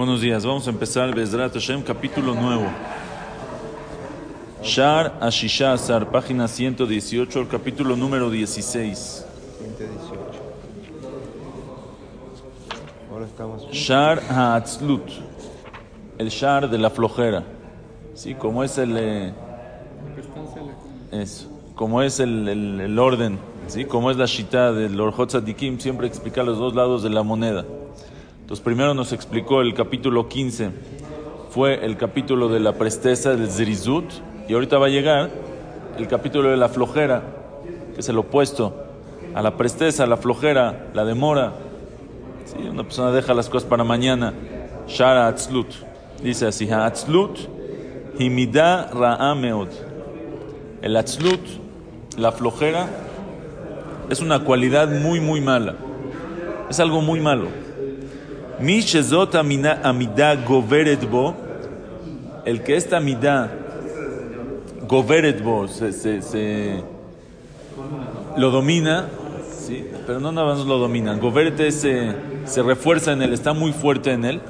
Buenos días, vamos a empezar Bezrat Hashem, capítulo nuevo. Shar Ashisha Asar, página 118, el capítulo número 16. 118. Ahora estamos. Shar Haatzlut, el Shar de la flojera. Sí, como es el. eh, eso, como es el, el- el orden, ¿sí? como es la shita del Orjot Tzadikim, siempre explica los dos lados de la moneda. Entonces, primero nos explicó el capítulo 15, fue el capítulo de la presteza del Zirizut, y ahorita va a llegar el capítulo de la flojera, que es el opuesto a la presteza, la flojera, la demora. Sí, una persona deja las cosas para mañana. Shara Atzlut. Dice así, Atzlut, Himida Ra'a Meod. El Atzlut, la flojera, es una cualidad muy, muy mala. Es algo muy malo. Mi shezot amina- amida goveret bo, el que esta amida goveret bo, se, se- se- lo domina, ¿sí? pero no nada más lo domina. Goveret se, se refuerza en él, está muy fuerte en él.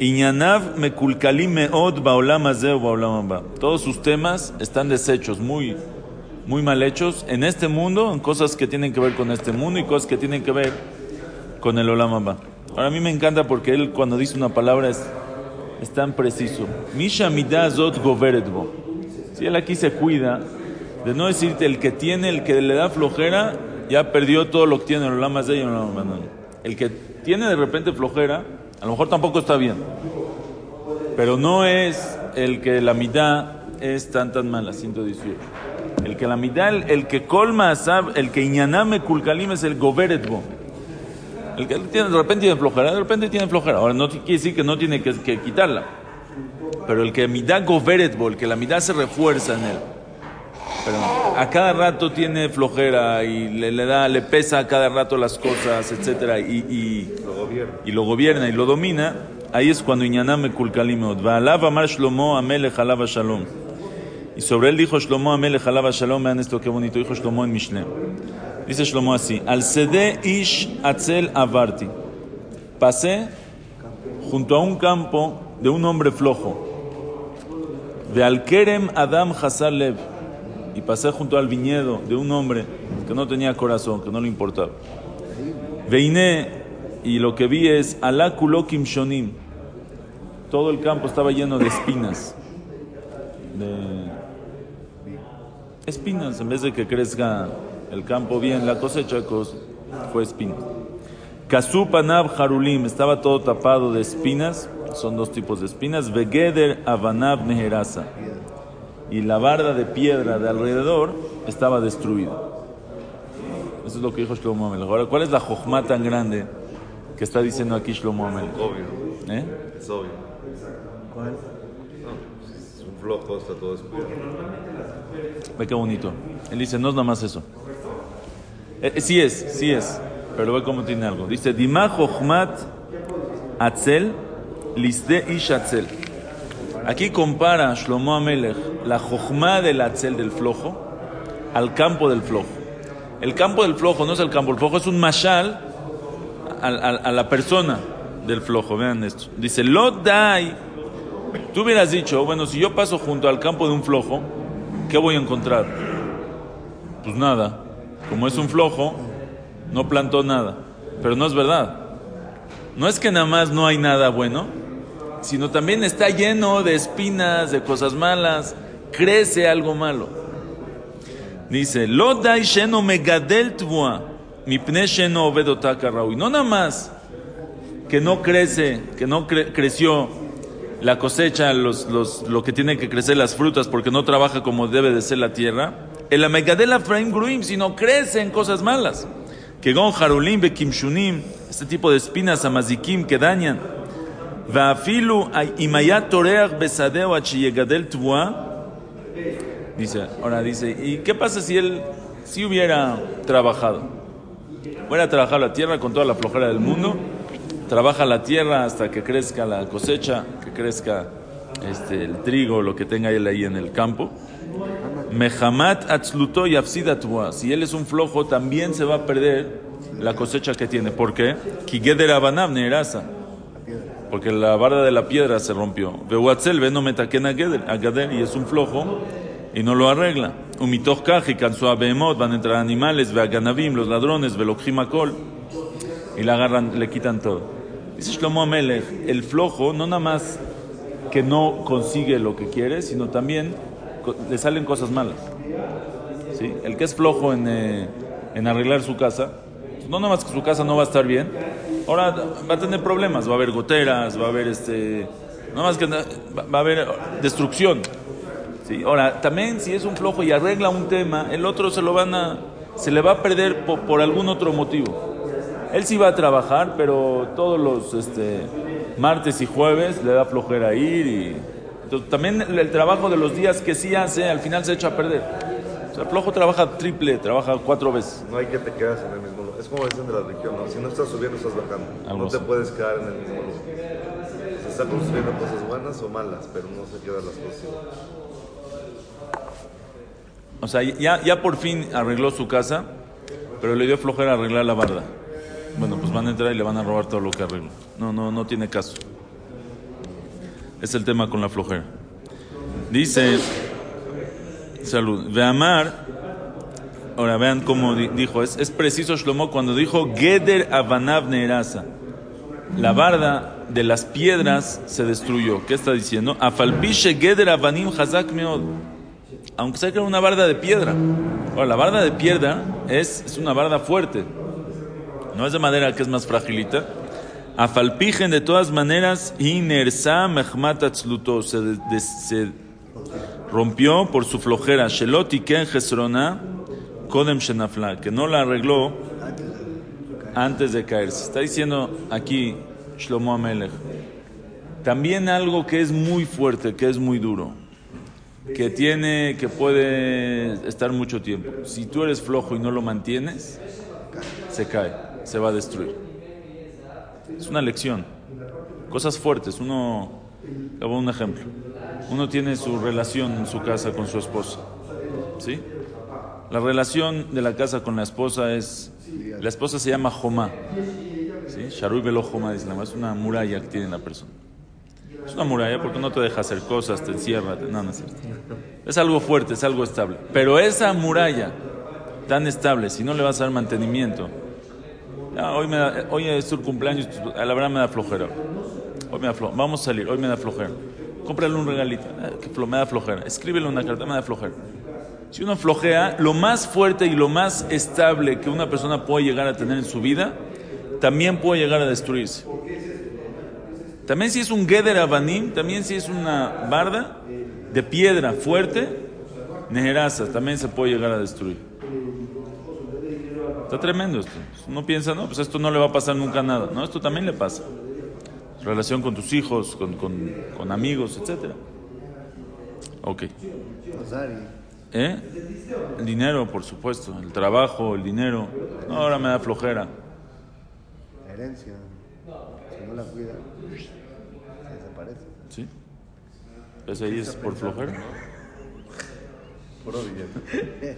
Iñanav mekulkalim meod baolam baolam. Todos sus temas están deshechos, muy, muy mal hechos en este mundo, en cosas que tienen que ver con este mundo y cosas que tienen que ver con el olam haba. Ahora a mí me encanta porque él cuando dice una palabra es, es tan preciso. Misha zot goveret bo. Si él aquí se cuida de no decirte el que tiene, el que le da flojera, ya perdió todo lo que tiene el olam hazeh y el. El que tiene de repente flojera, a lo mejor tampoco está bien. Pero no es el que la mitad es tan tan mala, 118. El que la mitad, el, el que colma el que iñaname kulkalim es el goberetbo. El que tiene, de repente tiene flojera, de repente tiene flojera. Ahora no quiere decir que no tiene que, que quitarla. Pero el que mitad goberetbo, el que la mitad se refuerza en él. Pero a cada rato tiene flojera y le, le da, le pesa a cada rato las cosas, etcétera, y, y, y lo gobierna y lo domina, ahí es cuando Iñaname Kulkalimot. Va'alav amar Shlomo Amelech alava shalom. Y sobre él dijo Shlomo Amelech alava shalom, vean esto qué bonito, dijo Shlomo en Mishle. Dice Shlomo así, al sede ish atzel avarti. Pasé junto a un campo de un hombre flojo. De al kerem Adam Hazar Lev. Y pasé junto al viñedo de un hombre que no tenía corazón, que no le importaba. Veiné, y lo que vi es Alá kulokim shonim. Todo el campo estaba lleno de espinas. De espinas, en vez de que crezca el campo bien, la cosecha cos- fue espinas. Kasub anab harulim, estaba todo tapado de espinas, son dos tipos de espinas. Vegeder avanab neherasa. Y la barda de piedra de alrededor estaba destruida. Eso es lo que dijo Shlomo Amelech. Ahora, ¿cuál es la jojma tan grande que está diciendo aquí Shlomo Amelech? Obvio, ¿Eh? es obvio. ¿Cuál? Es un flojo, está todo descuidado. Ve qué bonito. Él dice, no es nada más eso. Eh, eh, sí es, sí es. Pero ve cómo tiene algo. Dice, Dima Jochmat Atzel Lisde Ish Atzel. Aquí compara Shlomo Amelech la Jochma del Atzel del flojo al campo del flojo. El campo del flojo no es el campo del flojo, es un mashal al- al- a, la persona del flojo. Vean esto. Dice, Lot Dai. Tú hubieras dicho, bueno, si yo paso junto al campo de un flojo, ¿qué voy a encontrar? Pues nada. Como es un flojo, no plantó nada. Pero no es verdad. No es que nada más no hay nada bueno, sino también está lleno de espinas, de cosas malas. Crece algo malo. Dice, Lo dai sheno megadel tvua, mipne sheno raui". No nada más que no crece, que no cre- creció la cosecha, los, los, lo que tienen que crecer las frutas, porque no trabaja como debe de ser la tierra. El amegadel afraim gruim, sino crece en cosas malas. Que gon harulim be kimshunim, este tipo de espinas amazikim que dañan. Va'afilu imayat toreach besadeo achiyegadel tvua. Dice, ahora dice, ¿y qué pasa si él, si hubiera trabajado? Hubiera trabajado la tierra con toda la flojera del mundo, trabaja la tierra hasta que crezca la cosecha, que crezca este, el trigo, lo que tenga él ahí en el campo. Mehamat atzluto y. Si él es un flojo, también se va a perder la cosecha que tiene. ¿Por qué? Porque la barda de la piedra se rompió. Veuatzel veno metaken a gader y es un flojo y no lo arregla. Umitoch kaji cansó a Behemot, van a entrar animales, ve a ganavim, los ladrones, ve kol y le agarran, le quitan todo. Dice Shlomo Amelech, el flojo no nada más que no consigue lo que quiere, sino también le salen cosas malas. ¿Sí? El que es flojo en, eh, en arreglar su casa, no nada más que su casa no va a estar bien, ahora va a tener problemas, va a haber goteras, va a haber este, nada más que va a haber destrucción. ¿Sí? Ahora, también si es un flojo y arregla un tema, el otro se lo van a, se le va a perder por, por algún otro motivo. Él sí va a trabajar, pero todos los este, martes y jueves le da flojera ir y entonces, también el, trabajo de los días que sí hace, al final se echa a perder. O sea, el flojo trabaja triple, trabaja cuatro veces. No hay que te quedas en el mismo lugar. Es como dicen de la religión, ¿no? Si no estás subiendo, estás bajando. no te puedes quedar en el mismo lugar. Se está construyendo cosas buenas o malas, pero no se quedan las cosas O sea, ya, ya por fin arregló su casa, pero le dio flojera arreglar la barda. Bueno, pues van a entrar y le van a robar todo lo que arregló. No, no, no tiene caso. Es el tema con la flojera. Dice, salud, Veamar, ahora vean cómo dijo, es, preciso Shlomo cuando dijo Geder Avanav Neerasa. La barda de las piedras se destruyó. ¿Qué está diciendo? Afalpishe Geder Avanim Hazak Meod. Aunque sea que era una barda de piedra. Ahora, la barda de piedra es, es una barda fuerte. No es de madera que es más fragilita. Afalpijen de todas maneras, inersa mechmatatzluto, se, se rompió por su flojera. Sheloti ken kodem shenafla, que no la arregló antes de caerse. Está diciendo aquí Shlomo Amelech. También algo que es muy fuerte, que es muy duro, que tiene, que puede estar mucho tiempo. Si tú eres flojo y no lo mantienes, se cae, se va a destruir. Es una lección. Cosas fuertes. Uno, hago un ejemplo. Uno tiene su relación en su casa con su esposa. ¿Sí? La relación de la casa con la esposa es. La esposa se llama Jomá. ¿Sí? Sharuy Velo Jomá es una muralla que tiene la persona. Es una muralla porque no te deja hacer cosas, te encierra, te, no, no es cierto. Es algo fuerte, es algo estable. Pero esa muralla tan estable, si no le vas a dar mantenimiento, hoy, me hoy es su cumpleaños, a la verdad me da flojera. Hoy me da flojera. Vamos a salir, hoy me da flojera. Cómprale un regalito, eh, que me da flojera. Escríbele una carta, me da flojera. Si uno flojea, lo más fuerte y lo más estable que una persona puede llegar a tener en su vida, también puede llegar a destruirse. También si es un Geder Avanim, también si es una barda de piedra fuerte, Nejerasa, también se puede llegar a destruir. Está tremendo esto. Uno piensa, no, pues esto no le va a pasar nunca nada. No, esto también le pasa. Relación con tus hijos, con, con, con amigos, etc. Ok. ¿Eh? El dinero, por supuesto. El trabajo, el dinero. No, ahora me da flojera. La herencia, si no la cuida, se desaparece. ¿Sí? ¿Ese ahí es por flojera? Puro billete.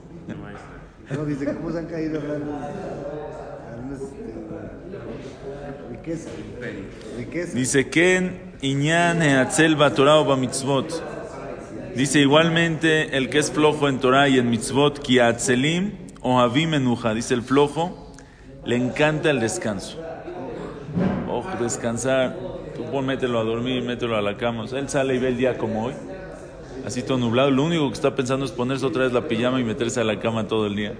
Herencia. No, dice, ¿cómo se han caído hablando? Riqueza. Riqueza. Dice, Ken Torah mitzvot. Dice igualmente el que es flojo en Torah y en mitzvot, ki atzelim o avim enuja. Dice el flojo, le encanta el descanso. Ojo, descansar. Tú mételo a dormir, mételo a la cama. él sale y ve el día como hoy así todo nublado, lo único que está pensando es ponerse otra vez la pijama y meterse a la cama todo el día.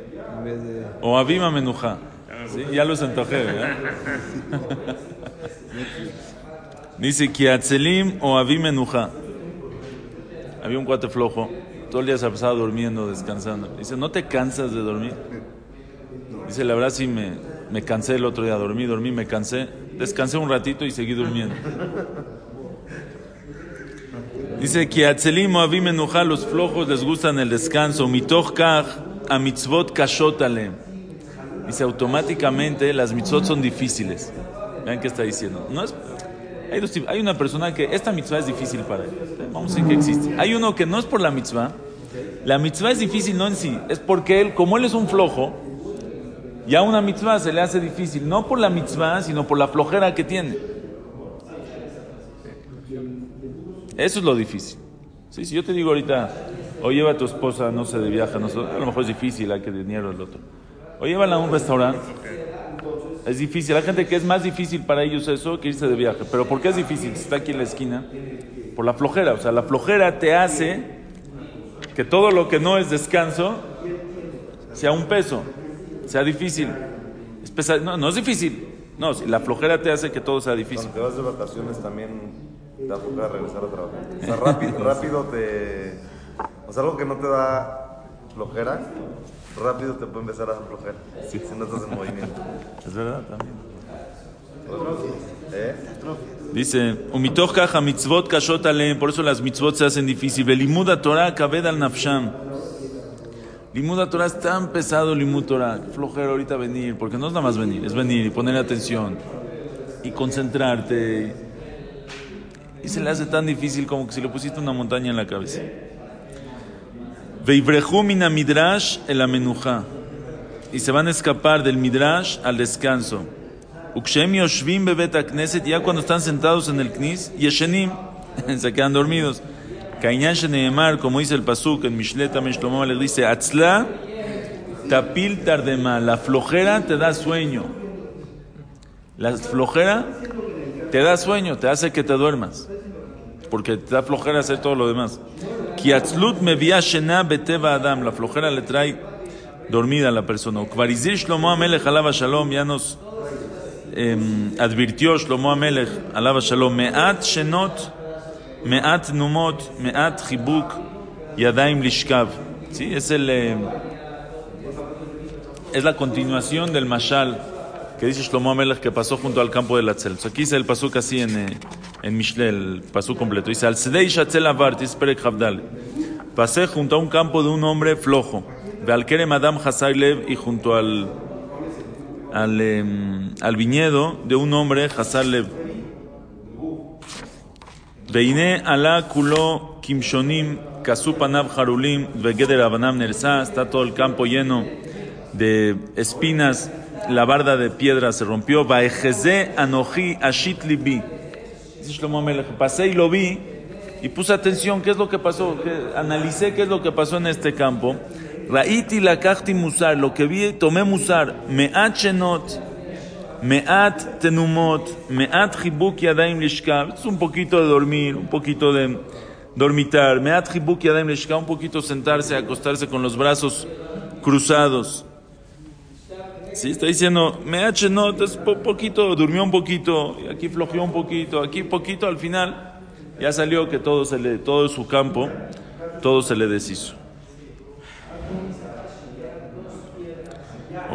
O avima menuja. ¿Sí? Ya los antojé, ¿verdad? Dice Kiatzelim o avim menuja. Había un cuate flojo, todo el día se ha pasado durmiendo, descansando. Dice, ¿no te cansas de dormir? Dice, la verdad sí me, me cansé el otro día, dormí, dormí, me cansé. Descansé un ratito y seguí durmiendo. Dice que Atzelim Moabim Menuja, los flojos les gustan el descanso. Mitoch kach a mitzvot kashot alem. Dice automáticamente las mitzvot son difíciles. Vean qué está diciendo. No es, hay, hay una persona que esta mitzvah es difícil para él. Vamos a decir que existe. Hay uno que no es por la mitzvah. La mitzvah es difícil no en sí, es porque él, como él es un flojo, ya una mitzvah se le hace difícil, no por la mitzvah, sino por la flojera que tiene. Eso es lo difícil. Sí, si yo te digo ahorita, o lleva a tu esposa, no sé, de viaje, no sé, a lo mejor es difícil, hay que dinero el otro. O llévala a un restaurante. Es difícil. Hay gente que es más difícil para ellos eso que irse de viaje. Pero ¿por qué es difícil? Si está aquí en la esquina. Por la flojera. O sea, la flojera te hace que todo lo que no es descanso sea un peso, sea difícil. Es. No, no es difícil. No, la flojera te hace que todo sea difícil. Te vas de vacaciones también te da flojera regresar a trabajar. O sea, rápido, rápido te... O sea, algo que no te da flojera, rápido te puede empezar a dar flojera. Si no estás en movimiento. Es verdad también. ¿Eh? Dice, umitoch mitzvot kashot por eso las mitzvot se hacen difíciles. Limuda Torah kabed al nafsham. Limuda Torah es tan pesado, limud Torah. Qué flojera ahorita venir, porque no es nada más venir, es venir y poner atención y concentrarte. Y se le hace tan difícil como que si le pusiste una montaña en la cabeza. Veibrehu mina midrash el amenuja. Y se van a escapar del midrash al descanso. Ukshem yoshvim bebet knesset, ya cuando están sentados en el knis, yeshenim, se quedan dormidos. Kainyan sheneemar, como dice el pasuk en Mishlet Shlomo le dice, atzla tapil tardema, la flojera te da sueño. La flojera te da sueño, te hace que te duermas. Porque te da flojera hacer todo lo demás. Kiatzlut me via shena beteva adam, la flojera le trae dormida a la persona. Ukvarizir Shlomo Amelech alaba shalom, ya nos eh, advirtió Shlomo Amelech alaba shalom, me'at shenot, me'at numot, me'at chibuk, yadaim lishkav. ¿Sí? Es el... Eh, es la continuación del mashal que dice Shlomo Amelech que pasó junto al campo de la Tzel. Aquí dice el pasuk así en, eh, en Mishle, el pasuk completo. Dice, al Sedei Shatzel Avar, Perek Havdal. Pasé junto a un campo de un hombre flojo. Ve al Kerem Adam Hasai Lev y junto al, al, eh, al viñedo de un hombre Hasar Lev. Veine ala kulo kimshonim kasupanav harulim vegeder abanam nersa. Está todo el campo lleno de espinas la barda de piedra se rompió. Baejeze anoji ashit libi. Pasé y lo vi y puse atención qué es lo que pasó, que, analicé qué es lo que pasó en este campo. Raiti la kachti musar, lo que vi, tomé musar, me'at shenot, me'at tenumot, me'at chibuk yadaim lishkav. Es un poquito de dormir, un poquito de dormitar. Me'at chibuk yadaim lishkav, un poquito sentarse, acostarse con los brazos cruzados. Sí, está diciendo, me ha no, es po poquito, durmió un poquito, aquí flojeó un poquito, aquí poquito, al final ya salió que todo, se le, todo su campo, todo se le deshizo.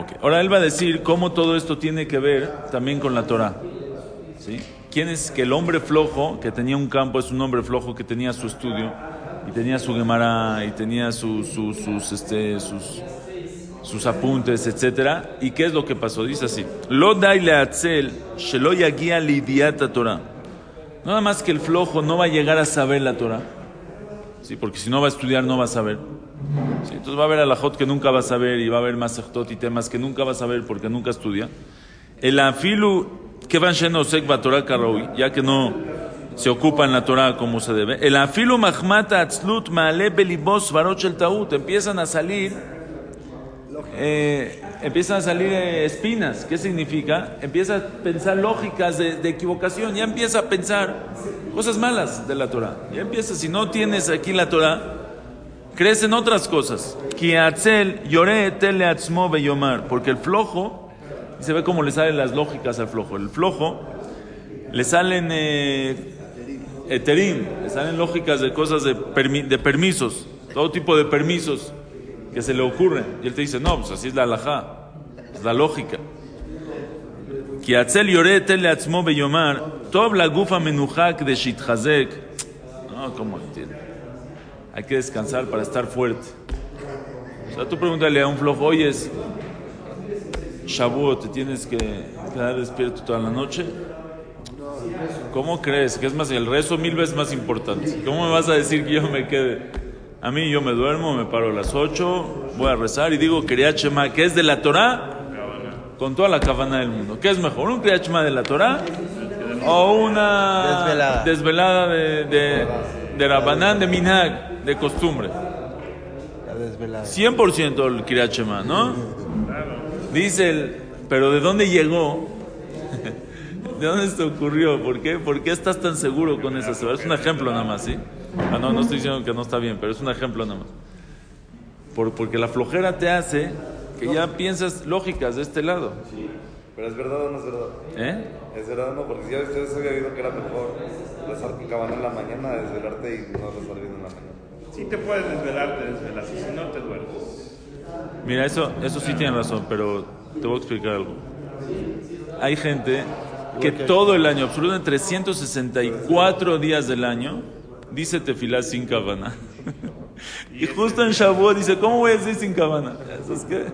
Okay. Ahora él va a decir cómo todo esto tiene que ver también con la Torah. ¿Sí? ¿Quién es que el hombre flojo, que tenía un campo, es un hombre flojo que tenía su estudio, y tenía su Gemara, y tenía su, su, sus, este, sus sus apuntes, etcétera. ¿Y qué es lo que pasó? Dice así: Lo daile atzel, shelo yagia lidiata Torah. Nada más que el flojo no va a llegar a saber la Torah. Sí, porque si no va a estudiar, no va a saber. Sí, entonces va a haber alajot que nunca va a saber y va a haber masechtot y temas que nunca va a saber porque nunca estudia. El afilu que van sek Torah karoui, ya que no se ocupa en la Torah como se debe. El afilu mahmata atzlut maale belibos varot el taut. Empiezan a salir eh, empiezan a salir eh, espinas. ¿Qué significa? Empieza a pensar lógicas de, equivocación, ya empieza a pensar cosas malas de la Torah. Ya empieza, si no tienes aquí la Torah, crees en otras cosas. Porque el flojo, se ve cómo le salen las lógicas al flojo. El flojo le salen eh, eterim, le salen lógicas de cosas de permisos, todo tipo de permisos que se le ocurren. Y él te dice, no, pues así es la alajá. la lógica. כי הצל יורה היטל לעצמו ויאמר, טוב לגוף המנוחק de שיתחזק. No, ¿cómo entiende? Hay que descansar para estar fuerte. O sea, tú pregúntale a un flojo, oye, es Shavuot, ¿te tienes que quedar despierto toda la noche? ¿Cómo crees? Que es más, el rezo mil veces más importante. ¿Cómo me vas a decir que yo me quede? A mí yo me duermo, me paro a las 8, voy a rezar y digo Kriyat Shema, que es de la Torah, con toda la cabana del mundo. ¿Qué es mejor? ¿Un Kriyat Shema de la Torah o una Desvelada. desvelada de, de, de Rabanán, de Minhag, de costumbre? La desvelada. 100% el Kriyat Shema, ¿no? Dice el, pero ¿de dónde llegó? ¿De dónde se te ocurrió? ¿Por qué? ¿Por qué estás tan seguro con esa Es un ejemplo nada más, ¿sí? Ah, no, no estoy diciendo que no está bien, pero es un ejemplo nada más. Por- porque la flojera te hace que ya piensas lógicas de este lado. Pero es verdad o no es verdad. ¿Eh? Es verdad, no, porque si ya ustedes había oído que era mejor rezar con cabana en la mañana, desvelarte y no rezar bien en la mañana. Si te puedes desvelar, te desvelas. Y si no, te duermes. Mira, eso, eso sí tiene razón, pero te voy a explicar algo. Hay gente que todo el año, absolutamente 364 días del año, dice tefilá sin cabana. Y justo en Shavuot dice, ¿cómo voy a decir sin cabana? Eso es que...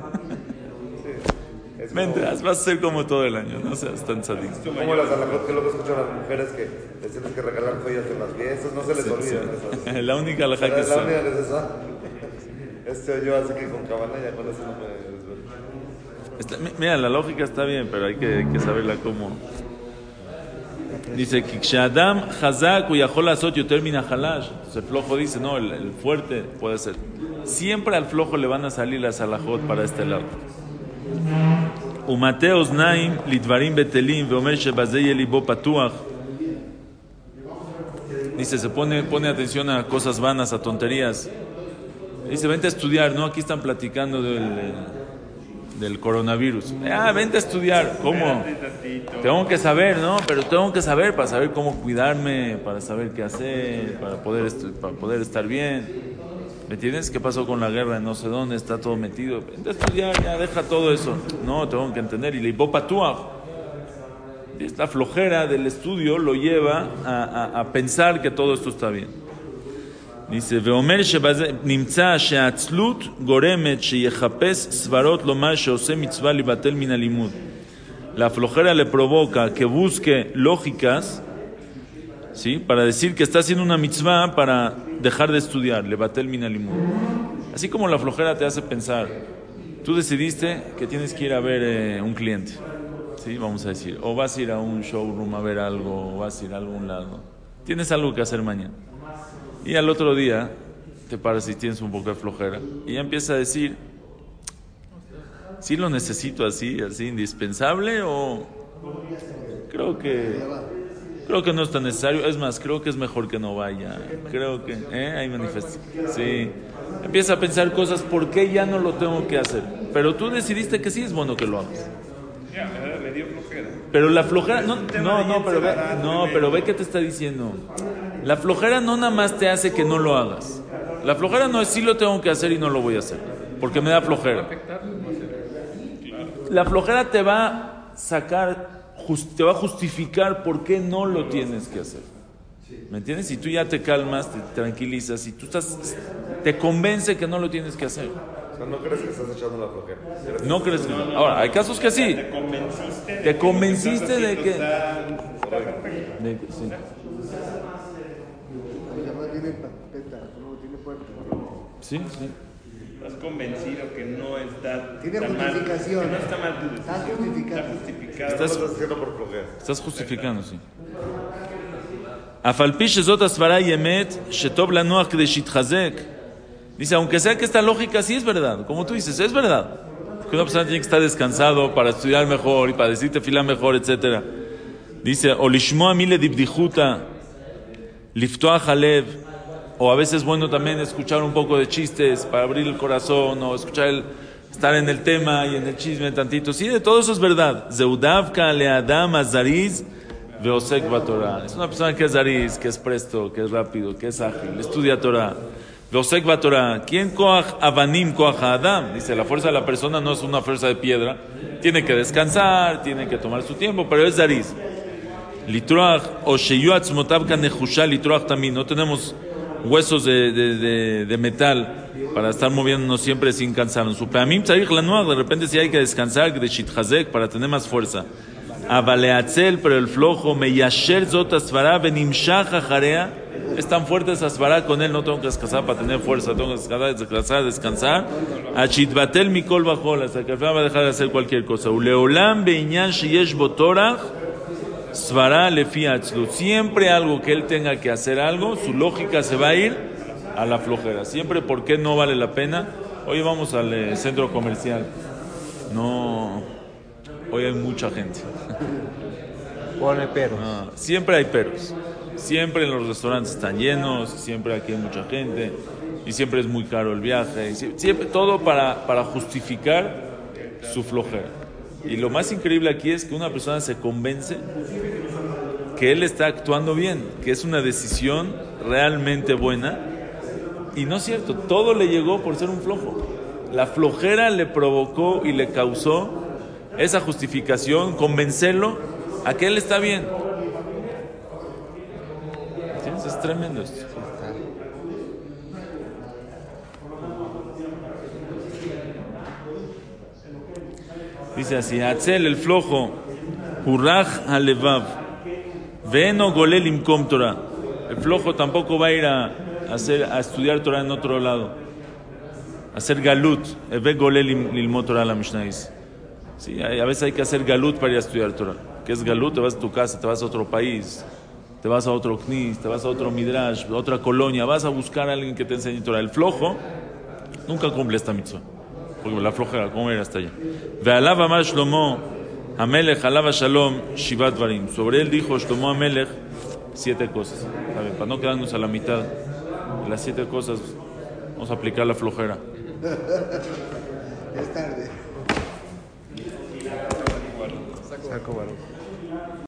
Mientras vas a ser como todo el año, no seas tan sadista. como, las alajot que luego escuchan las mujeres que les tienes que regalar joyas en las fiestas, no se les olviden esas. La única alhaja Pero que es la sabe. única que es esa. Este yo así que con cabana ya con eso no me desvelo. Está- mi- mira, la lógica está bien, pero hay que, hay que saberla cómo. Dice, Kikshadam Hazak Uyahol Asot Yoter Min Halash. Entonces el flojo dice, no, el, el fuerte puede ser. Siempre al flojo le van a salir las alajot para este lado. Umateos Naim Lidvarim Betelim Veomer Shebazei Yelibo Patuach. Dice, se pone, pone atención a cosas vanas, a tonterías. Dice, vente a estudiar, ¿no? Aquí están platicando del, del coronavirus. Ah, vente a estudiar. ¿Cómo? Tengo que saber, ¿no? Pero tengo que saber para saber cómo cuidarme, para saber qué hacer, para poder, para poder estar bien. ¿Me entiendes? ¿Qué pasó con la guerra? No sé dónde, está todo metido. Vente a estudiar, ya deja todo eso. No, tengo que entender. Y le patúa. Esta flojera del estudio lo lleva a- a pensar que todo esto está bien. dice, ואומר שבזה נמצא שהעצלות גורמת שיחפש סברות לומר שעושה מצווה לבטל מן הלימוד. La flojera le provoca que busque lógicas, ¿sí? Para decir que está haciendo una mitzvah para dejar de estudiar, levatel min alimud. Así como la flojera te hace pensar, tú decidiste que tienes que ir a ver eh, un cliente, ¿sí? Vamos a decir, o vas a ir a un showroom a ver algo, o vas a ir a algún lado. Tienes algo que hacer mañana. Y al otro día te paras y tienes un poco de flojera. Y ya empieza a decir, ¿sí lo necesito así, así indispensable o creo que creo que no es tan necesario? Es más, creo que es mejor que no vaya. Creo que, ¿eh? Ahí manifiesta. Sí. Empieza a pensar cosas, ¿por qué ya no lo tengo que hacer? Pero tú decidiste que sí es bueno que lo hagas. Pero la flojera, no, no, no, pero ve, no, pero ve que te está diciendo. La flojera no nada más te hace que no lo hagas. La flojera no es sí lo tengo que hacer y no lo voy a hacer, porque me da flojera. La flojera te va a sacar, te va a justificar por qué no lo tienes que hacer. ¿Me entiendes? Si tú ya te calmas, te tranquilizas, y tú estás, te convence que no lo tienes que hacer. O sea, no crees que estás echando la flojera. No crees que Ahora, hay casos que sí. Te convenciste de Te que que convenciste de que-. De- sí tiene pateta, no tiene puerta. Sí, sí. Estás convencido que no está. Tiene tan justificación. Mal, que no está mal tu decisión. Está justificado. Está justificado. Estás, no haciendo por bloquear. Estás justificando, sí. Dice, aunque sea que esta lógica sí es verdad, como tú dices, es verdad. Que una persona tiene que estar descansado para estudiar mejor y para decirte fila mejor, etc. Dice, Olishmoa mile dibdijuta liftoach alev, o a veces es bueno también escuchar un poco de chistes para abrir el corazón, o escuchar el, estar en el tema y en el chisme tantito. Sí, de todo eso es verdad. Zeudavka leadam azariz veosek batorah. Es una persona que es zariz, que es presto, que es rápido, que es ágil, estudia Torah. Losek Torah. ¿Quién koach avanim koach adam? Dice, la fuerza de la persona no es una fuerza de piedra. Tiene que descansar, tiene que tomar su tiempo, pero es Dariz. Litroach o sheyu atzmotav kanechusha litroach también. No tenemos huesos de, de, de, de metal para estar moviéndonos siempre sin cansarnos. Su peamim tzarich lanuach. De repente si hay que descansar, de shithazek, para tener más fuerza. Abaleatzel, pero el flojo, meyasher zot asvara benimshach ajarea. Es tan fuerte esa asvara con él, no tengo que descansar para tener fuerza, tengo que descansar, descansar, descansar. Achitbatel mikol bajol, hasta que al final va a dejar de hacer cualquier cosa. Uleolam beinyan sheyesh botorach, lefi atzlut. Siempre algo que él tenga que hacer algo, su lógica se va a ir a la flojera. Siempre, ¿por qué no vale la pena? Hoy vamos al eh, centro comercial. No, hoy hay mucha gente. Pone peros. Ah, siempre hay peros. Siempre en los restaurantes están llenos, siempre aquí hay mucha gente, y siempre es muy caro el viaje, siempre, todo para, para justificar su flojera. Y lo más increíble aquí es que una persona se convence que él está actuando bien, que es una decisión realmente buena, y no es cierto, todo le llegó por ser un flojo. La flojera le provocó y le causó esa justificación, convencerlo a que él está bien. Es tremendo. Dice así, Atzel el flojo, Hurraj alevav, Veno golel imkom Torah. El flojo tampoco va a ir a, hacer, a estudiar Torah en otro lado. A hacer galut, ve golel lilmot Torah la Mishnah. Sí, a veces hay que hacer galut para ir a estudiar Torah. ¿Qué es galut? Te vas a tu casa, te vas a otro país, te vas a otro knis, te vas a otro midrash, a otra colonia, vas a buscar a alguien que te enseñe Torah. El flojo nunca cumple esta mitzvah. Porque la flojera, ¿cómo ir hasta allá? Ve'alav amar Shlomo, Amelech, alaba shalom, shivat varim. Sobre él dijo Shlomo Amelech siete cosas. A ver, para no quedarnos a la mitad de las siete cosas, vamos a aplicar la flojera. Es tarde. Saco varón.